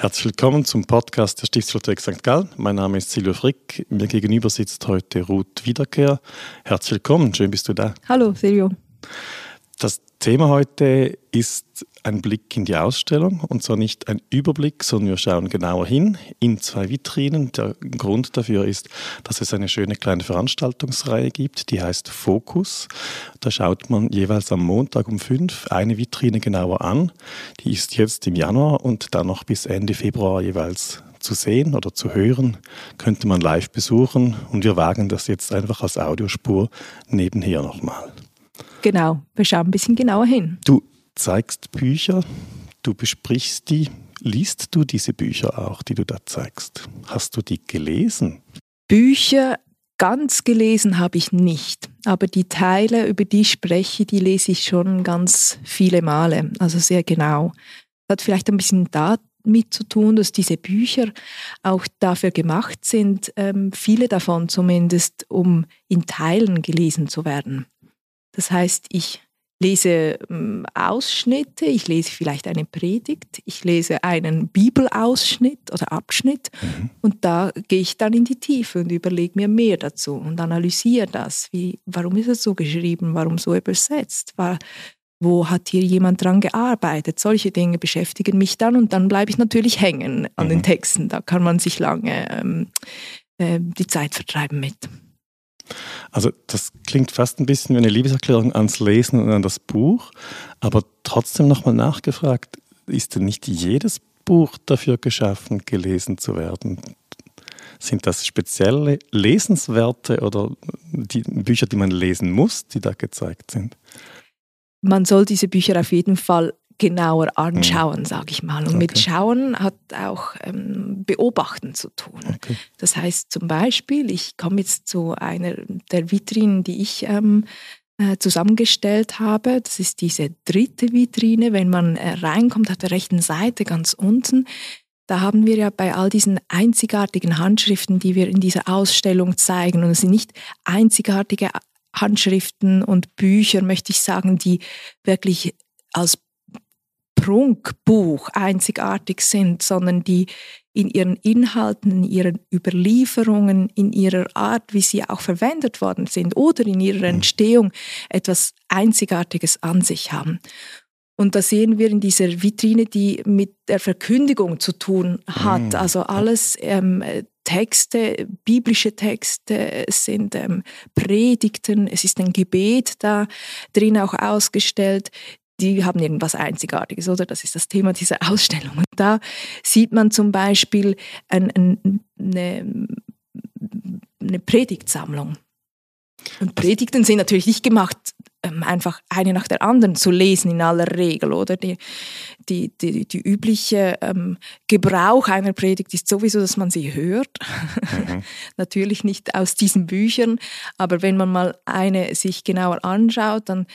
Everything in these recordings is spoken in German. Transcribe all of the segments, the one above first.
Herzlich willkommen zum Podcast der Stiftsbibliothek St. Gallen. Mein Name ist Silvio Frick. Mir gegenüber sitzt heute Ruth Wiederkehr. Herzlich willkommen, schön bist du da. Hallo Silvio. Das Thema heute ist ein Blick in die Ausstellung und zwar nicht ein Überblick, sondern wir schauen genauer hin in zwei Vitrinen. Der Grund dafür ist, dass es eine schöne kleine Veranstaltungsreihe gibt, die heißt Fokus. Da schaut man jeweils am Montag um fünf eine Vitrine genauer an. Die ist jetzt im Januar und dann noch bis Ende Februar jeweils zu sehen oder zu hören, könnte man live besuchen und wir wagen das jetzt einfach als Audiospur nebenher nochmal. Genau, wir schauen ein bisschen genauer hin. Du zeigst Bücher, du besprichst die. Liest du diese Bücher auch, die du da zeigst? Hast du die gelesen? Bücher ganz gelesen habe ich nicht, aber die Teile, über die ich spreche, die lese ich schon ganz viele Male, also sehr genau. Das hat vielleicht ein bisschen damit zu tun, dass diese Bücher auch dafür gemacht sind, ähm, viele davon zumindest, um in Teilen gelesen zu werden. Das heißt, ich lese ähm, Ausschnitte, ich lese vielleicht eine Predigt, ich lese einen Bibelausschnitt oder Abschnitt mhm. und da gehe ich dann in die Tiefe und überlege mir mehr dazu und analysiere das. Wie, warum ist es so geschrieben? Warum so übersetzt? War, wo hat hier jemand dran gearbeitet? Solche Dinge beschäftigen mich dann und dann bleibe ich natürlich hängen an mhm. den Texten. Da kann man sich lange ähm, äh, die Zeit vertreiben mit. Also das klingt fast ein bisschen wie eine Liebeserklärung ans Lesen und an das Buch, aber trotzdem nochmal nachgefragt, ist denn nicht jedes Buch dafür geschaffen, gelesen zu werden? Sind das spezielle Lesenswerte oder die Bücher, die man lesen muss, die da gezeigt sind? Man soll diese Bücher auf jeden Fall genauer mhm. anschauen, sage ich mal. Und okay. mit Schauen hat auch ähm, Beobachten zu tun. Okay. Das heißt zum Beispiel, ich komme jetzt zu einer der Vitrinen, die ich ähm, äh, zusammengestellt habe. Das ist diese dritte Vitrine. Wenn man äh, reinkommt, auf der rechten Seite ganz unten, da haben wir ja bei all diesen einzigartigen Handschriften, die wir in dieser Ausstellung zeigen, und es sind nicht einzigartige Handschriften und Bücher, möchte ich sagen, die wirklich als Prunkbuch einzigartig sind, sondern die in ihren Inhalten, in ihren Überlieferungen, in ihrer Art, wie sie auch verwendet worden sind oder in ihrer mhm. Entstehung etwas Einzigartiges an sich haben. Und da sehen wir in dieser Vitrine, die mit der Verkündigung zu tun hat. Mhm. Also alles ähm, Texte, biblische Texte, sind ähm, Predigten, es ist ein Gebet da drin auch ausgestellt, die haben irgendwas Einzigartiges, oder? Das ist das Thema dieser Ausstellung. Und da sieht man zum Beispiel ein, ein, eine, eine Predigtsammlung. Und Predigten sind natürlich nicht gemacht, ähm, einfach eine nach der anderen zu lesen in aller Regel, oder? Die, die, die, die übliche ähm, Gebrauch einer Predigt ist sowieso, dass man sie hört. Mhm. Natürlich nicht aus diesen Büchern, aber wenn man mal eine sich genauer anschaut, dann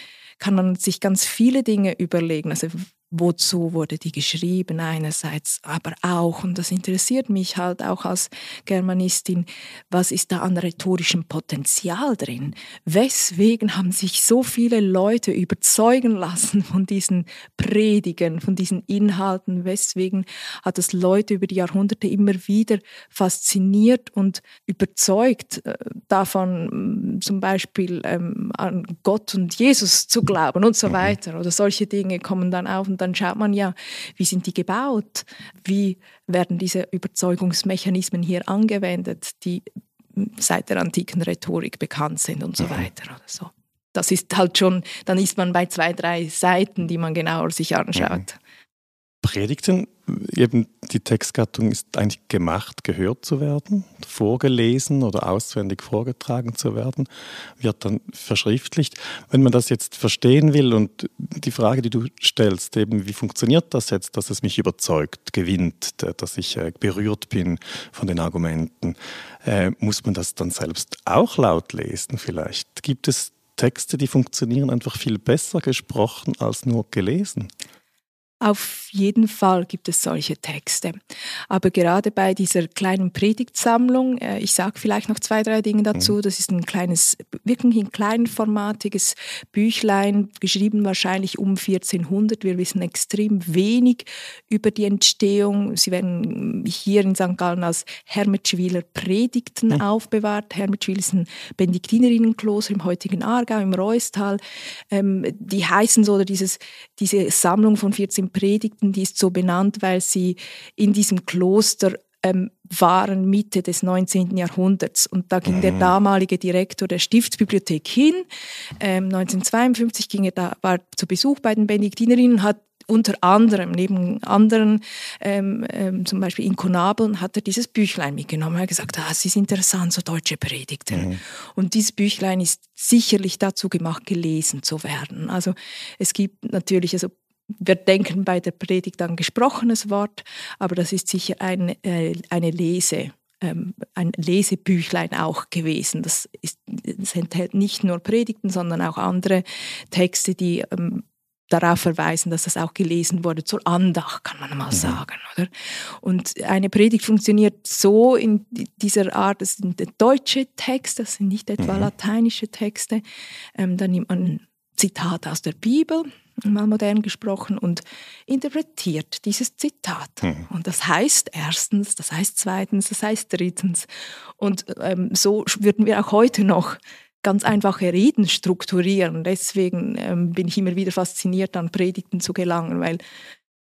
kann man sich ganz viele Dinge überlegen. Also wozu wurde die geschrieben einerseits, aber auch, und das interessiert mich halt auch als Germanistin, was ist da an rhetorischem Potenzial drin? Weswegen haben sich so viele Leute überzeugen lassen von diesen Predigen, von diesen Inhalten? Weswegen hat es Leute über die Jahrhunderte immer wieder fasziniert und überzeugt äh, davon, zum Beispiel ähm, an Gott und Jesus zu glauben und so mhm. weiter? Oder solche Dinge kommen dann auf und dann schaut man ja, wie sind die gebaut, wie werden diese Überzeugungsmechanismen hier angewendet, die seit der antiken Rhetorik bekannt sind und so mhm. weiter oder so. Das ist halt schon, dann ist man bei zwei, drei Seiten, die man genauer sich anschaut. Predigten, eben die Textgattung ist eigentlich gemacht, gehört zu werden, vorgelesen oder auswendig vorgetragen zu werden, wird dann verschriftlicht. Wenn man das jetzt verstehen will und die Frage, die du stellst, eben wie funktioniert das jetzt, dass es mich überzeugt, gewinnt, dass ich äh, berührt bin von den Argumenten, äh, muss man das dann selbst auch laut lesen vielleicht? Gibt es Texte, die funktionieren einfach viel besser gesprochen als nur gelesen? Auf jeden Fall gibt es solche Texte. Aber gerade bei dieser kleinen Predigtsammlung, äh, ich sage vielleicht noch zwei, drei Dinge dazu, mhm. das ist ein kleines, wirklich ein kleinformatiges Büchlein, geschrieben wahrscheinlich um 1400. Wir wissen extrem wenig über die Entstehung. Sie werden hier in St. Gallen als Hermetschwiler Predigten mhm. aufbewahrt. Hermetschwil ist ein Benediktinerinnenkloster im heutigen Aargau, im Reustal. Ähm, die heißen so, oder dieses, diese Sammlung von 14 Predigten, die ist so benannt, weil sie in diesem Kloster ähm, waren Mitte des 19. Jahrhunderts. Und da ging mhm. der damalige Direktor der Stiftsbibliothek hin. Ähm, 1952 ging er da, war zu Besuch bei den Benediktinerinnen, hat unter anderem, neben anderen, ähm, ähm, zum Beispiel Inkonabeln, hat er dieses Büchlein mitgenommen. Er hat gesagt, ah, es ist interessant, so deutsche Predigten. Mhm. Und dieses Büchlein ist sicherlich dazu gemacht, gelesen zu werden. Also es gibt natürlich, also wir denken bei der Predigt an gesprochenes Wort, aber das ist sicher eine, äh, eine Lese, ähm, ein Lesebüchlein auch gewesen. Das, ist, das enthält nicht nur Predigten, sondern auch andere Texte, die ähm, darauf verweisen, dass das auch gelesen wurde, zur Andacht, kann man mal mhm. sagen. Oder? Und eine Predigt funktioniert so in dieser Art, das sind deutsche Texte, das sind nicht etwa mhm. lateinische Texte. Ähm, dann nimmt man ein Zitat aus der Bibel, mal modern gesprochen, und interpretiert dieses Zitat. Mhm. Und das heißt erstens, das heißt zweitens, das heißt drittens. Und ähm, so würden wir auch heute noch ganz einfache Reden strukturieren. Deswegen ähm, bin ich immer wieder fasziniert, an Predigten zu gelangen, weil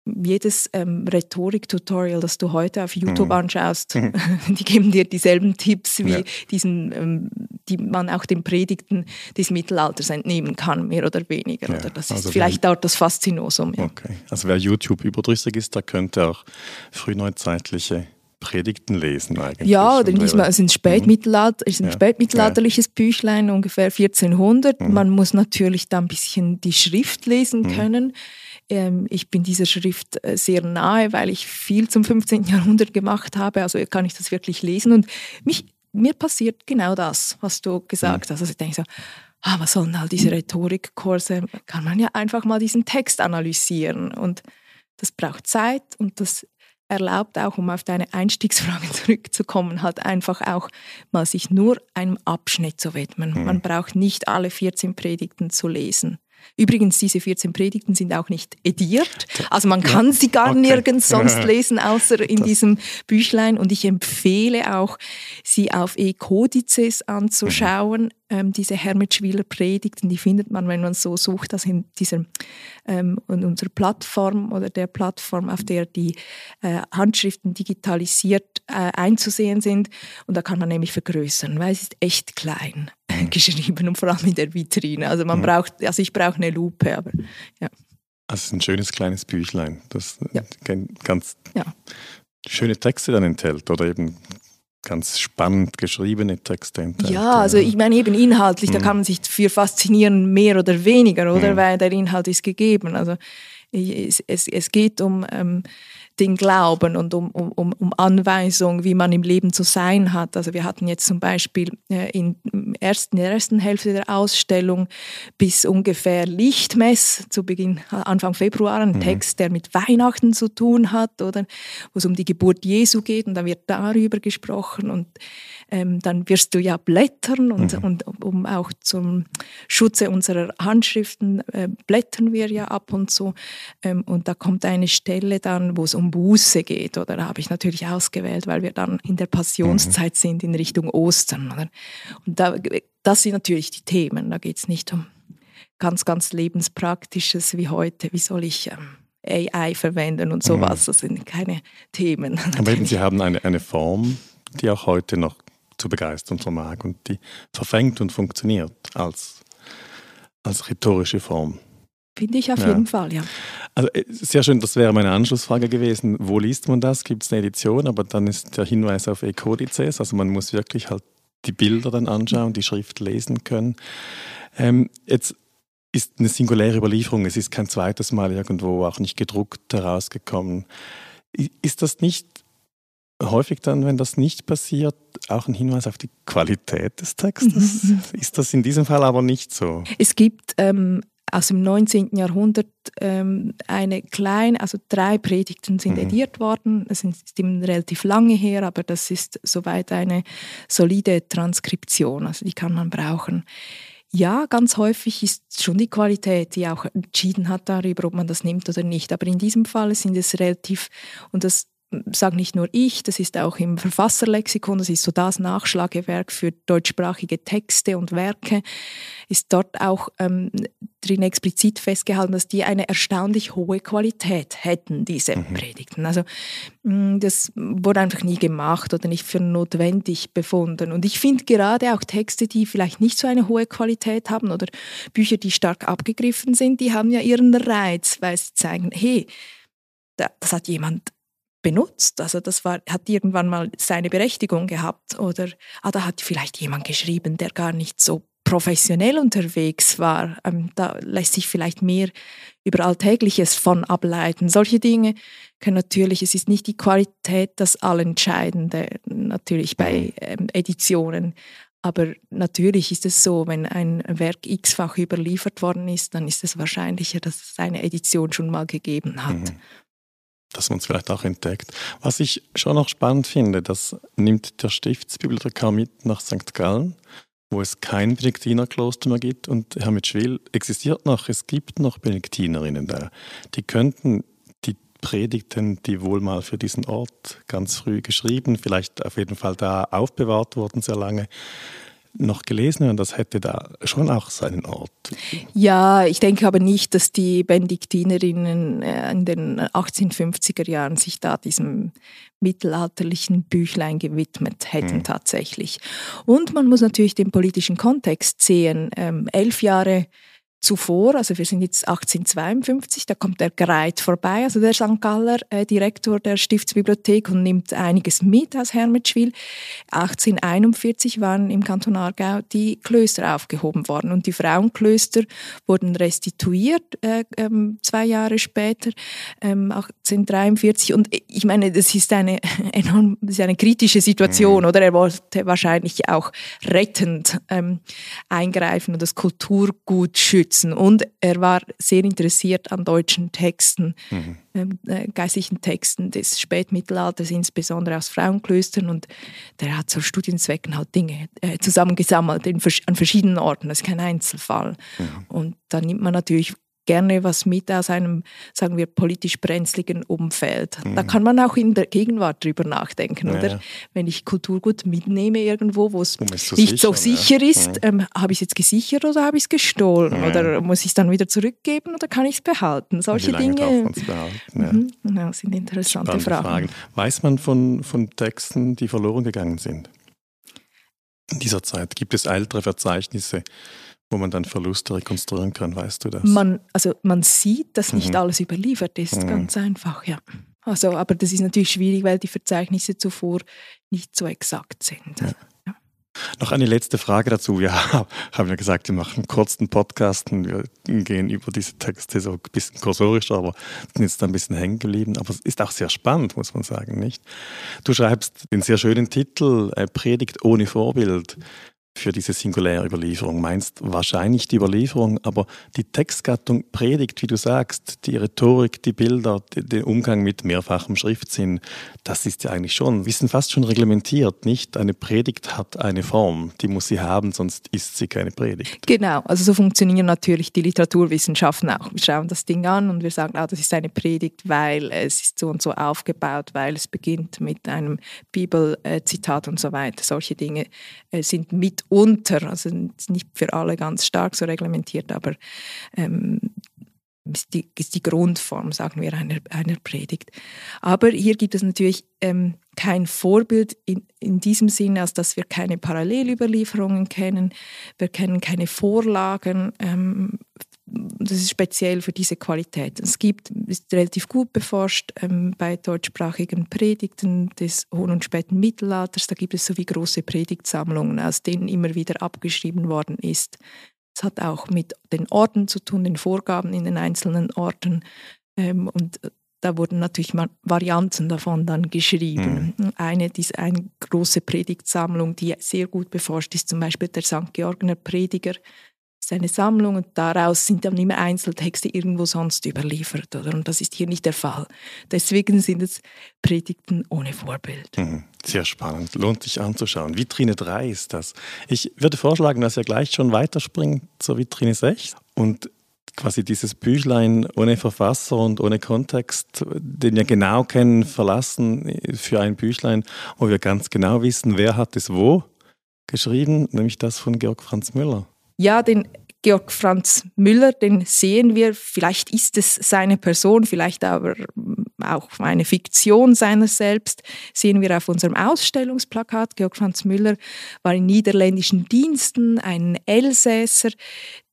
jedes ähm, Rhetorik-Tutorial, das du heute auf YouTube mhm. anschaust, mhm. die geben dir dieselben Tipps wie ja. diesen, ähm, die man auch den Predigten des Mittelalters entnehmen kann, mehr oder weniger. Ja. Oder das ist also vielleicht wer, dort das Faszinosum. Ja. Okay, also wer YouTube überdrüssig ist, der könnte auch frühneuzeitliche Predigten lesen eigentlich. Ja, oder in diesem, es ist ein, Spätmittelalter, ist ein ja. spätmittelalterliches Büchlein, ungefähr 1400. Mhm. Man muss natürlich da ein bisschen die Schrift lesen mhm. können. Ähm, ich bin dieser Schrift äh, sehr nahe, weil ich viel zum 15. Jahrhundert gemacht habe, also kann ich das wirklich lesen. Und mich, mir passiert genau das, was du gesagt mhm. hast. Also ich denke so, ah, was sollen all diese Rhetorikkurse? Kann man ja einfach mal diesen Text analysieren. Und das braucht Zeit und das erlaubt auch, um auf deine Einstiegsfrage zurückzukommen, halt einfach auch mal sich nur einem Abschnitt zu widmen. Mhm. Man braucht nicht alle 14 Predigten zu lesen. Übrigens, diese 14 Predigten sind auch nicht ediert. Also man kann sie gar okay. nirgends sonst lesen, außer in das. diesem Büchlein. Und ich empfehle auch, sie auf E-Codices anzuschauen. Mhm. Ähm, diese Hermitschwiler Predigten, die findet man, wenn man so sucht, das in dieser ähm, in unserer Plattform oder der Plattform, auf der die äh, Handschriften digitalisiert äh, einzusehen sind. Und da kann man nämlich vergrößern, weil es ist echt klein. Geschrieben und vor allem in der Vitrine. Also man mhm. braucht, also ich brauche eine Lupe, aber ja. Also es ist ein schönes kleines Büchlein, das ja. ganz ja. schöne Texte dann enthält oder eben ganz spannend geschriebene Texte enthält. Ja, also ich meine eben inhaltlich, mhm. da kann man sich für faszinieren, mehr oder weniger, oder? Mhm. Weil der Inhalt ist gegeben. Also es, es, es geht um ähm, den Glauben und um, um, um Anweisung, wie man im Leben zu sein hat. Also wir hatten jetzt zum Beispiel äh, in, ersten, in der ersten Hälfte der Ausstellung bis ungefähr Lichtmess zu Beginn, Anfang Februar, einen mhm. Text, der mit Weihnachten zu tun hat, oder wo es um die Geburt Jesu geht und da wird darüber gesprochen und ähm, dann wirst du ja blättern und, mhm. und um auch zum Schutze unserer Handschriften äh, blättern wir ja ab und zu ähm, und da kommt eine Stelle dann, wo es um Buße geht oder da habe ich natürlich ausgewählt, weil wir dann in der Passionszeit mhm. sind in Richtung Ostern. Oder? Und da, das sind natürlich die Themen, da geht es nicht um ganz, ganz lebenspraktisches wie heute, wie soll ich ähm, AI verwenden und sowas, mhm. das sind keine Themen. Aber eben, Sie haben eine, eine Form, die auch heute noch zu begeistern vermag und die verfängt und funktioniert als, als rhetorische Form. Finde ich auf ja. jeden Fall, ja. Also äh, sehr schön, das wäre meine Anschlussfrage gewesen. Wo liest man das? Gibt es eine Edition? Aber dann ist der Hinweis auf Ecodices, also man muss wirklich halt die Bilder dann anschauen, die Schrift lesen können. Ähm, jetzt ist eine singuläre Überlieferung, es ist kein zweites Mal irgendwo auch nicht gedruckt herausgekommen. Ist das nicht häufig dann, wenn das nicht passiert, auch ein Hinweis auf die Qualität des Textes. Mhm. Ist das in diesem Fall aber nicht so? Es gibt ähm, aus dem 19. Jahrhundert ähm, eine kleine, also drei Predigten sind mhm. ediert worden. Das ist relativ lange her, aber das ist soweit eine solide Transkription, also die kann man brauchen. Ja, ganz häufig ist schon die Qualität, die auch entschieden hat darüber, ob man das nimmt oder nicht. Aber in diesem Fall sind es relativ, und das sage nicht nur ich, das ist auch im Verfasserlexikon, das ist so das Nachschlagewerk für deutschsprachige Texte und Werke, ist dort auch ähm, drin explizit festgehalten, dass die eine erstaunlich hohe Qualität hätten, diese mhm. Predigten. Also mm, das wurde einfach nie gemacht oder nicht für notwendig befunden. Und ich finde gerade auch Texte, die vielleicht nicht so eine hohe Qualität haben oder Bücher, die stark abgegriffen sind, die haben ja ihren Reiz, weil sie zeigen, hey, das hat jemand benutzt. Also das war, hat irgendwann mal seine Berechtigung gehabt oder ah, da hat vielleicht jemand geschrieben, der gar nicht so professionell unterwegs war. Ähm, da lässt sich vielleicht mehr über Alltägliches von ableiten. Solche Dinge können natürlich, es ist nicht die Qualität das Allentscheidende, natürlich bei ähm, Editionen. Aber natürlich ist es so, wenn ein Werk x-fach überliefert worden ist, dann ist es wahrscheinlicher, dass es eine Edition schon mal gegeben hat. Mhm dass man es vielleicht auch entdeckt. Was ich schon noch spannend finde, das nimmt der Stiftsbibliothekar mit nach St. Gallen, wo es kein Benediktinerkloster mehr gibt und Hermitschwil existiert noch, es gibt noch Benediktinerinnen da. Die könnten die Predigten, die wohl mal für diesen Ort ganz früh geschrieben, vielleicht auf jeden Fall da aufbewahrt wurden sehr lange, noch gelesen und das hätte da schon auch seinen Ort. Ja, ich denke aber nicht, dass die Benediktinerinnen äh, in den 1850er Jahren sich da diesem mittelalterlichen Büchlein gewidmet hätten hm. tatsächlich. Und man muss natürlich den politischen Kontext sehen. Ähm, elf Jahre zuvor, also wir sind jetzt 1852, da kommt der Greit vorbei, also der St. Galler äh, Direktor der Stiftsbibliothek und nimmt einiges mit aus Hermetschwil. 1841 waren im Kanton Aargau die Klöster aufgehoben worden und die Frauenklöster wurden restituiert äh, ähm, zwei Jahre später, ähm, 1843 und ich meine, das ist eine enorm, das ist eine kritische Situation, mhm. oder? Er wollte wahrscheinlich auch rettend ähm, eingreifen und das Kulturgut schützen schützen. Und er war sehr interessiert an deutschen Texten, mhm. Ähm, äh, geistlichen Texten des Spätmittelalters, insbesondere aus Frauenklöstern. Und der hat zu Studienzwecken halt Dinge äh, zusammengesammelt in, an verschiedenen Orten. Das ist kein Einzelfall. Mhm. Und da nimmt man natürlich gerne was mit aus einem, sagen wir, politisch brenzligen Umfeld. Mhm. Da kann man auch in der Gegenwart drüber nachdenken, ja, oder? Ja. Wenn ich Kulturgut mitnehme irgendwo, wo es nicht sichern, so sicher ja. ist, mhm. ähm, habe ich es jetzt gesichert oder habe ich es gestohlen? Oder muss ich es dann wieder zurückgeben oder kann ich es behalten? Solche Dinge mhm, genau, sind interessante Fragen. Fragen. Weiß man von, von Texten, die verloren gegangen sind? In dieser Zeit gibt es ältere Verzeichnisse wo man dann Verluste rekonstruieren kann, weißt du das? Man, also man sieht, dass nicht mhm. alles überliefert ist, mhm. ganz einfach, ja. Also, aber das ist natürlich schwierig, weil die Verzeichnisse zuvor nicht so exakt sind. Ja. Ja. Noch eine letzte Frage dazu. Wir haben ja gesagt, wir machen einen kurzen Podcast und wir gehen über diese Texte so ein bisschen kursorisch, aber sind jetzt da ein bisschen hängen geblieben. Aber es ist auch sehr spannend, muss man sagen, nicht? Du schreibst den sehr schönen Titel äh, Predigt ohne Vorbild für diese singuläre Überlieferung meinst, wahrscheinlich die Überlieferung, aber die Textgattung predigt, wie du sagst, die Rhetorik, die Bilder, der Umgang mit mehrfachem Schriftsinn, das ist ja eigentlich schon, wir sind fast schon reglementiert, nicht? Eine Predigt hat eine Form, die muss sie haben, sonst ist sie keine Predigt. Genau, also so funktionieren natürlich die Literaturwissenschaften auch. Wir schauen das Ding an und wir sagen, ah, das ist eine Predigt, weil es ist so und so aufgebaut, weil es beginnt mit einem Bibelzitat und so weiter. Solche Dinge äh, sind mit unter, also nicht für alle ganz stark so reglementiert, aber ähm, ist, die, ist die Grundform, sagen wir, einer, einer Predigt. Aber hier gibt es natürlich ähm, kein Vorbild in, in diesem Sinne, als dass wir keine Parallelüberlieferungen kennen, wir kennen keine Vorlagen ähm, das ist speziell für diese Qualität. Es gibt, ist relativ gut beforscht ähm, bei deutschsprachigen Predigten des hohen und späten Mittelalters. Da gibt es so wie große Predigtsammlungen, aus denen immer wieder abgeschrieben worden ist. Es hat auch mit den Orten zu tun, den Vorgaben in den einzelnen Orten. Ähm, und da wurden natürlich Varianten davon dann geschrieben. Mhm. Eine, diese, eine große Predigtsammlung, die sehr gut beforscht ist, zum Beispiel der St. Georgener Prediger ist eine Sammlung und daraus sind dann immer Einzeltexte irgendwo sonst überliefert. Oder? Und das ist hier nicht der Fall. Deswegen sind es Predigten ohne Vorbild. Mhm. Sehr spannend, lohnt sich anzuschauen. Vitrine 3 ist das. Ich würde vorschlagen, dass ihr gleich schon weiterspringt zur Vitrine 6 und quasi dieses Büchlein ohne Verfasser und ohne Kontext, den wir genau kennen, verlassen für ein Büchlein, wo wir ganz genau wissen, wer hat es wo geschrieben, nämlich das von Georg Franz Müller. Ja, den Georg Franz Müller, den sehen wir, vielleicht ist es seine Person, vielleicht aber auch eine Fiktion seiner selbst, sehen wir auf unserem Ausstellungsplakat. Georg Franz Müller war in niederländischen Diensten, ein Elsässer,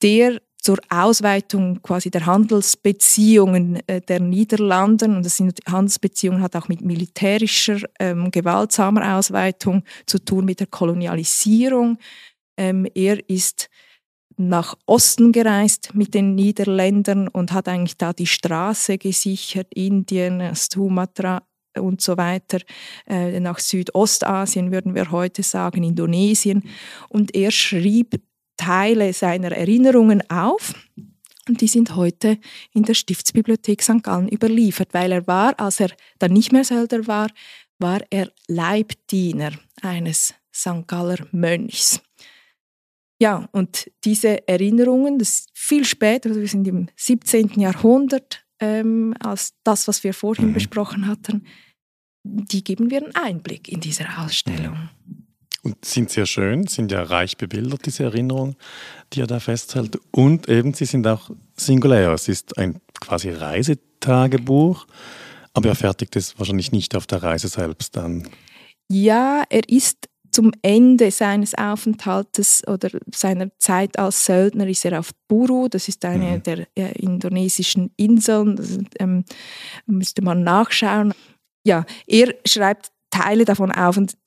der zur Ausweitung quasi der Handelsbeziehungen äh, der Niederlanden und das sind Handelsbeziehungen hat auch mit militärischer ähm, gewaltsamer Ausweitung zu tun mit der Kolonialisierung. Ähm, er ist nach Osten gereist mit den Niederländern und hat eigentlich da die Straße gesichert, Indien, Sumatra und so weiter, äh, nach Südostasien würden wir heute sagen, Indonesien. Und er schrieb Teile seiner Erinnerungen auf. Und die sind heute in der Stiftsbibliothek St. Gallen überliefert, weil er war, als er dann nicht mehr Sölder war, war er Leibdiener eines St. Galler Mönchs. Ja, und diese Erinnerungen, das ist viel später, also wir sind im 17. Jahrhundert, ähm, als das, was wir vorhin mhm. besprochen hatten, die geben wir einen Einblick in diese Ausstellung. Und sind sehr schön, sind ja reich bebildert, diese Erinnerungen, die er da festhält. Und eben, sie sind auch singulär. Es ist ein quasi Reisetagebuch, aber er fertigt es wahrscheinlich nicht auf der Reise selbst dann. Ja, er ist zum Ende seines Aufenthaltes oder seiner Zeit als Söldner ist er auf Buru, das ist eine mhm. der äh, indonesischen Inseln, das, ähm, müsste man nachschauen. Ja, er schreibt Teile davon auf und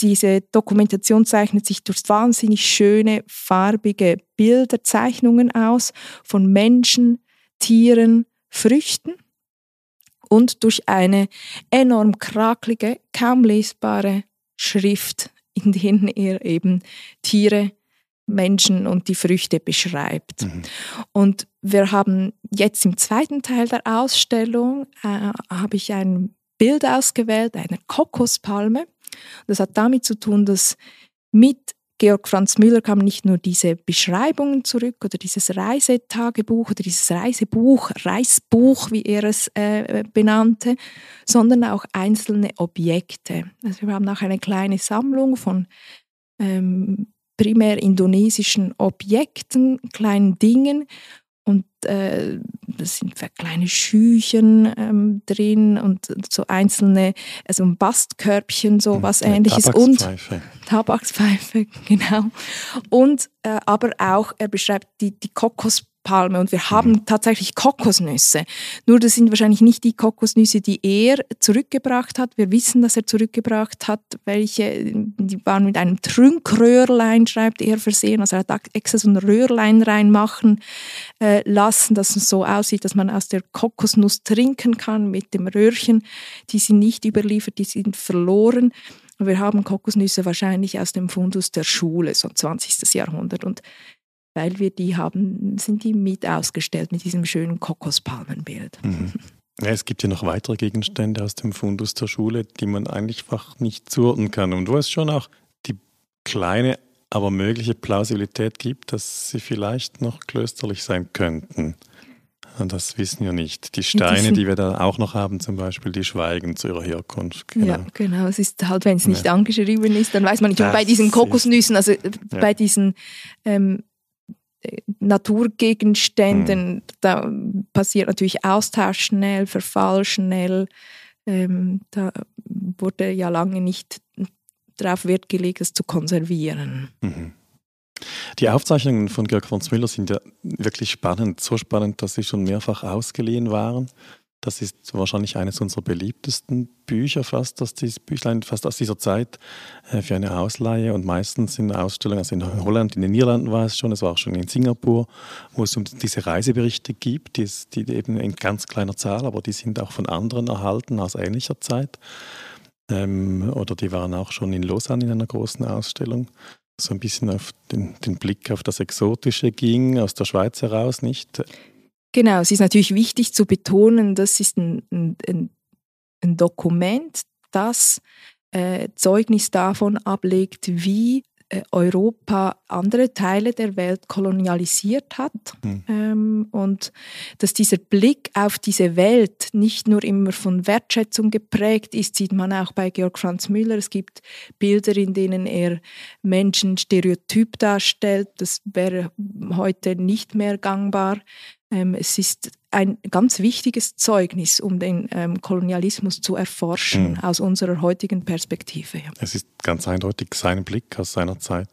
diese Dokumentation zeichnet sich durch wahnsinnig schöne, farbige Bilder, Zeichnungen aus von Menschen, Tieren, Früchten und durch eine enorm krakelige, kaum lesbare Schrift, in denen er eben Tiere, Menschen und die Früchte beschreibt. Mhm. Und wir haben jetzt im zweiten Teil der Ausstellung, äh, habe ich ein Bild ausgewählt, einer Kokospalme. Das hat damit zu tun, dass mit Georg Franz Müller kamen nicht nur diese Beschreibungen zurück oder dieses Reisetagebuch oder dieses Reisebuch, Reisbuch, wie er es äh, benannte, sondern auch einzelne Objekte. Also wir haben auch eine kleine Sammlung von ähm, primär indonesischen Objekten, kleinen Dingen und äh, da sind kleine Schüchen ähm, drin und so einzelne, also ein Bastkörbchen, so was ähnliches. Tabakspfeife. Und Tabakspfeife, genau. Und äh, aber auch, er beschreibt die, die Kokos Palme und wir haben mhm. tatsächlich Kokosnüsse. Nur das sind wahrscheinlich nicht die Kokosnüsse, die er zurückgebracht hat. Wir wissen, dass er zurückgebracht hat, welche, die waren mit einem Trünkröhrlein, schreibt er, versehen. Also er hat extra so ein Röhrlein reinmachen äh, lassen, dass es so aussieht, dass man aus der Kokosnuss trinken kann mit dem Röhrchen. Die sind nicht überliefert, die sind verloren. Wir haben Kokosnüsse wahrscheinlich aus dem Fundus der Schule, so 20. Jahrhundert. Und weil wir die haben, sind die mit ausgestellt mit diesem schönen Kokospalmenbild. Mhm. Ja, es gibt ja noch weitere Gegenstände aus dem Fundus der Schule, die man eigentlich einfach nicht zuordnen kann und wo es schon auch die kleine, aber mögliche Plausibilität gibt, dass sie vielleicht noch klösterlich sein könnten. Und das wissen wir nicht. Die Steine, die wir da auch noch haben, zum Beispiel, die schweigen zu ihrer Herkunft. Genau. Ja, genau. Es ist halt, wenn es nicht ja. angeschrieben ist, dann weiß man nicht. Und bei diesen Kokosnüssen, also ja. bei diesen ähm, Naturgegenständen, mhm. da passiert natürlich Austausch schnell, Verfall schnell. Ähm, da wurde ja lange nicht darauf Wert gelegt, es zu konservieren. Mhm. Die Aufzeichnungen von Georg von Müller sind ja wirklich spannend, so spannend, dass sie schon mehrfach ausgeliehen waren. Das ist wahrscheinlich eines unserer beliebtesten Bücher fast, das dieses Büchlein fast aus dieser Zeit äh, für eine Ausleihe und meistens in Ausstellungen, also in Holland, in den Niederlanden war es schon, es war auch schon in Singapur, wo es um diese Reiseberichte gibt, die, die eben in ganz kleiner Zahl, aber die sind auch von anderen erhalten aus ähnlicher Zeit. Ähm, oder die waren auch schon in Lausanne in einer großen Ausstellung so ein bisschen auf den, den Blick auf das Exotische ging, aus der Schweiz heraus, nicht? Genau, es ist natürlich wichtig zu betonen, das ist ein, ein, ein Dokument, das äh, Zeugnis davon ablegt, wie äh, Europa andere Teile der Welt kolonialisiert hat mhm. ähm, und dass dieser Blick auf diese Welt nicht nur immer von Wertschätzung geprägt ist, sieht man auch bei Georg Franz Müller. Es gibt Bilder, in denen er Menschen stereotyp darstellt. Das wäre heute nicht mehr gangbar. Ähm, es ist ein ganz wichtiges Zeugnis, um den ähm, Kolonialismus zu erforschen, mhm. aus unserer heutigen Perspektive. Ja. Es ist ganz eindeutig sein Blick aus seiner Zeit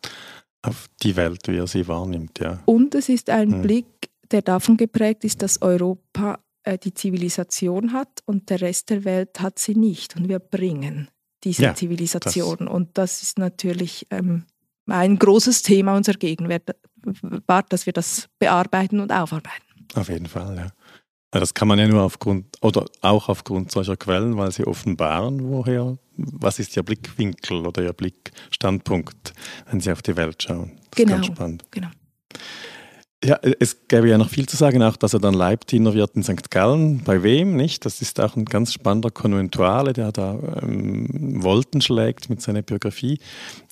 auf die Welt, wie er sie wahrnimmt. Ja. Und es ist ein mhm. Blick, der davon geprägt ist, dass Europa äh, die Zivilisation hat und der Rest der Welt hat sie nicht. Und wir bringen diese ja, Zivilisation. Das und das ist natürlich ähm, ein großes Thema unserer Gegenwart, dass wir das bearbeiten und aufarbeiten. Auf jeden Fall, ja. Das kann man ja nur aufgrund oder auch aufgrund solcher Quellen, weil sie offenbaren, woher, was ist Ihr Blickwinkel oder Ihr Blickstandpunkt, wenn Sie auf die Welt schauen. Das genau, ist ganz spannend. Genau. Ja, es gäbe ja noch viel zu sagen, auch dass er dann Leibdiener wird in St. Gallen. Bei wem nicht? Das ist auch ein ganz spannender Konventuale, der da ähm, Wolten schlägt mit seiner Biografie.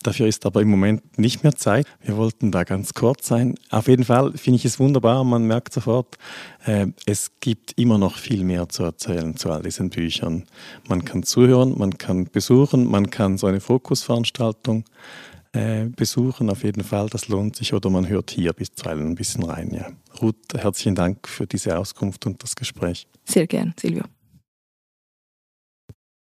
Dafür ist aber im Moment nicht mehr Zeit. Wir wollten da ganz kurz sein. Auf jeden Fall finde ich es wunderbar. Man merkt sofort, äh, es gibt immer noch viel mehr zu erzählen zu all diesen Büchern. Man kann zuhören, man kann besuchen, man kann so eine Fokusveranstaltung äh, besuchen, auf jeden Fall. Das lohnt sich oder man hört hier bisweilen ein bisschen rein. Ja. Ruth, herzlichen Dank für diese Auskunft und das Gespräch. Sehr gern, Silvio.